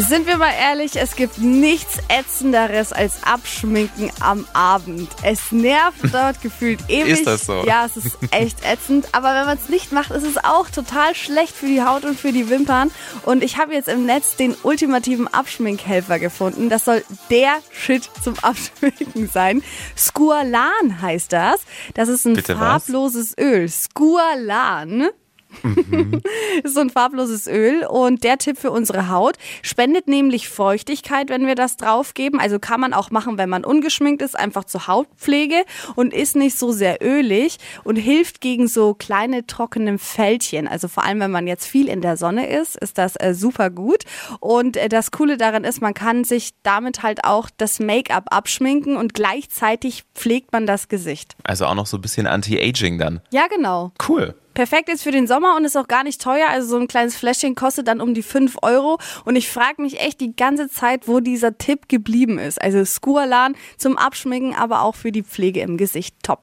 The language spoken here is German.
Sind wir mal ehrlich, es gibt nichts ätzenderes als Abschminken am Abend. Es nervt dort gefühlt ewig. Ist das so? Ja, es ist echt ätzend. Aber wenn man es nicht macht, ist es auch total schlecht für die Haut und für die Wimpern. Und ich habe jetzt im Netz den ultimativen Abschminkhelfer gefunden. Das soll der Shit zum Abschminken sein. Squalan heißt das. Das ist ein Bitte was? farbloses Öl. Squalan. ist so ein farbloses Öl und der Tipp für unsere Haut spendet nämlich Feuchtigkeit, wenn wir das draufgeben. Also kann man auch machen, wenn man ungeschminkt ist, einfach zur Hautpflege und ist nicht so sehr ölig und hilft gegen so kleine trockene Fältchen. Also vor allem, wenn man jetzt viel in der Sonne ist, ist das äh, super gut. Und äh, das Coole daran ist, man kann sich damit halt auch das Make-up abschminken und gleichzeitig pflegt man das Gesicht. Also auch noch so ein bisschen Anti-Aging dann. Ja, genau. Cool. Perfekt ist für den Sommer und ist auch gar nicht teuer. Also so ein kleines Fläschchen kostet dann um die 5 Euro. Und ich frage mich echt die ganze Zeit, wo dieser Tipp geblieben ist. Also Skualan zum Abschminken, aber auch für die Pflege im Gesicht top.